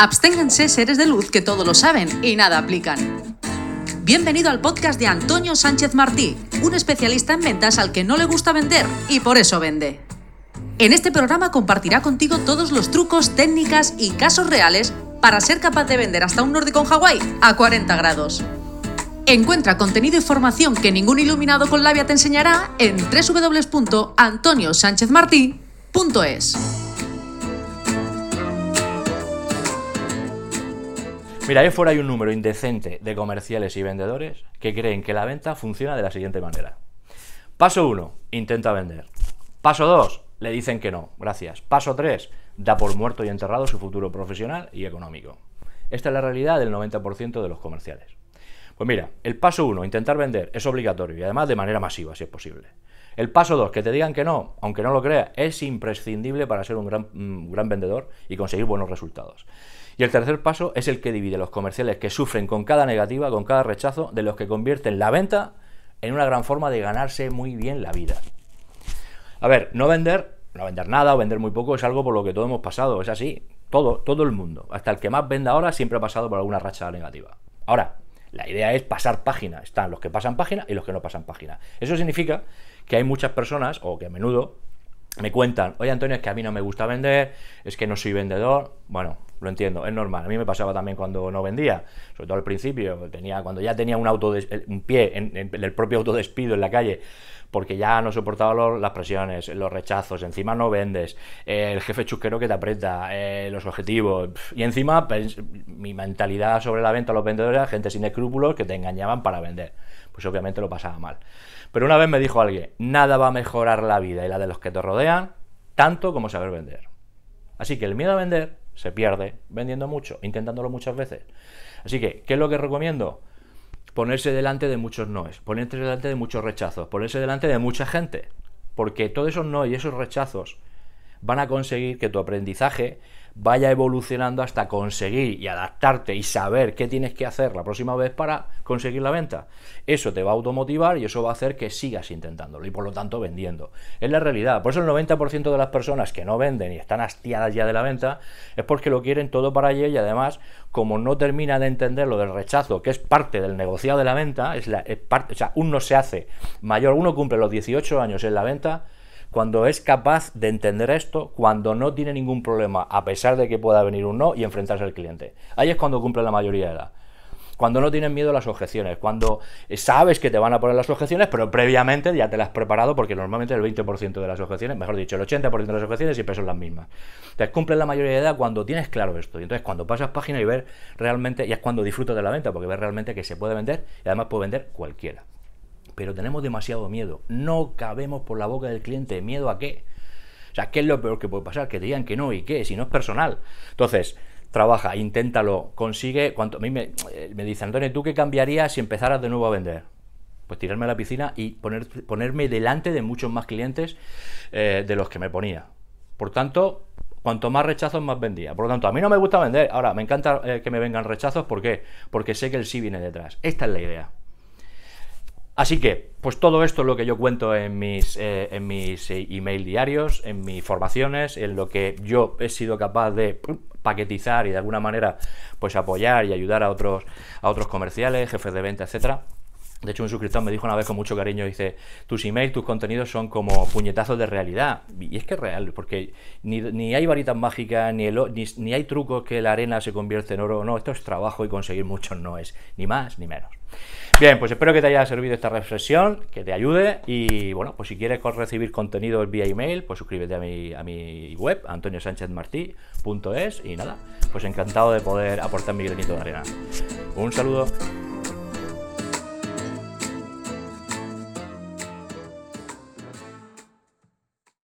Absténganse seres de luz que todo lo saben y nada aplican. Bienvenido al podcast de Antonio Sánchez Martí, un especialista en ventas al que no le gusta vender y por eso vende. En este programa compartirá contigo todos los trucos, técnicas y casos reales para ser capaz de vender hasta un nórdico en Hawái a 40 grados. Encuentra contenido y formación que ningún iluminado con labia te enseñará en www.antoniosanchezmartí.es. Mira, ahí fuera hay un número indecente de comerciales y vendedores que creen que la venta funciona de la siguiente manera. Paso 1, intenta vender. Paso 2, le dicen que no, gracias. Paso 3, da por muerto y enterrado su futuro profesional y económico. Esta es la realidad del 90% de los comerciales. Pues mira, el paso 1, intentar vender, es obligatorio y además de manera masiva, si es posible. El paso 2, que te digan que no, aunque no lo creas, es imprescindible para ser un gran, un gran vendedor y conseguir buenos resultados. Y el tercer paso es el que divide los comerciales que sufren con cada negativa, con cada rechazo, de los que convierten la venta en una gran forma de ganarse muy bien la vida. A ver, no vender, no vender nada o vender muy poco es algo por lo que todos hemos pasado, es así. Todo, todo el mundo, hasta el que más vende ahora, siempre ha pasado por alguna racha negativa. Ahora, la idea es pasar página. Están los que pasan página y los que no pasan página. Eso significa que hay muchas personas, o que a menudo me cuentan, oye Antonio, es que a mí no me gusta vender, es que no soy vendedor. Bueno, lo entiendo, es normal. A mí me pasaba también cuando no vendía, sobre todo al principio, tenía, cuando ya tenía un, auto un pie en, el propio autodespido en la calle, porque ya no soportaba las presiones, los rechazos, encima no vendes, el jefe chusquero que te aprieta, eh, los objetivos, y encima mi mentalidad sobre la venta a los vendedores gente sin escrúpulos que te engañaban para vender. Pues obviamente lo pasaba mal. Pero una vez me dijo alguien, nada va a mejorar la vida y la de los que te rodean tanto como saber vender. Así que el miedo a vender se pierde vendiendo mucho, intentándolo muchas veces. Así que, ¿qué es lo que recomiendo? Ponerse delante de muchos noes, ponerse delante de muchos rechazos, ponerse delante de mucha gente. Porque todos esos no y esos rechazos van a conseguir que tu aprendizaje vaya evolucionando hasta conseguir y adaptarte y saber qué tienes que hacer la próxima vez para conseguir la venta. Eso te va a automotivar y eso va a hacer que sigas intentándolo y por lo tanto vendiendo. Es la realidad. Por eso el 90% de las personas que no venden y están hastiadas ya de la venta es porque lo quieren todo para ayer y además como no termina de entender lo del rechazo, que es parte del negociado de la venta, es, la, parte, o sea, uno se hace mayor, uno cumple los 18 años en la venta, cuando es capaz de entender esto, cuando no tiene ningún problema, a pesar de que pueda venir un no, y enfrentarse al cliente. Ahí es cuando cumple la mayoría de edad. Cuando no tienes miedo a las objeciones, cuando sabes que te van a poner las objeciones, pero previamente ya te las has preparado, porque normalmente el 20% de las objeciones, mejor dicho, el 80% de las objeciones siempre son las mismas. Entonces cumple la mayoría de edad cuando tienes claro esto. Y entonces cuando pasas página y ver realmente, y es cuando disfrutas de la venta, porque ves realmente que se puede vender y además puede vender cualquiera pero tenemos demasiado miedo. No cabemos por la boca del cliente. ¿Miedo a qué? O sea, ¿qué es lo peor que puede pasar? Que te digan que no y qué, si no es personal. Entonces, trabaja, inténtalo, consigue. Cuanto, a mí me, eh, me dice Antonio, ¿tú qué cambiarías si empezaras de nuevo a vender? Pues tirarme a la piscina y poner, ponerme delante de muchos más clientes eh, de los que me ponía. Por tanto, cuanto más rechazos, más vendía. Por lo tanto, a mí no me gusta vender. Ahora, me encanta eh, que me vengan rechazos. ¿Por qué? Porque sé que el sí viene detrás. Esta es la idea. Así que, pues todo esto es lo que yo cuento en mis, eh, en mis eh, email diarios, en mis formaciones, en lo que yo he sido capaz de paquetizar y de alguna manera pues apoyar y ayudar a otros, a otros comerciales, jefes de venta, etcétera. De hecho, un suscriptor me dijo una vez con mucho cariño, dice, tus emails, tus contenidos son como puñetazos de realidad. Y es que es real, porque ni, hay varitas mágicas, ni, ni, ni, hay trucos que la arena se convierte en oro. No, esto es trabajo y conseguir mucho no es, ni más ni menos. Bien, pues espero que te haya servido esta reflexión, que te ayude y bueno, pues si quieres recibir contenido vía email, pues suscríbete a mi, a mi web, antoniosanchezmartí.es y nada, pues encantado de poder aportar mi granito de arena. Un saludo.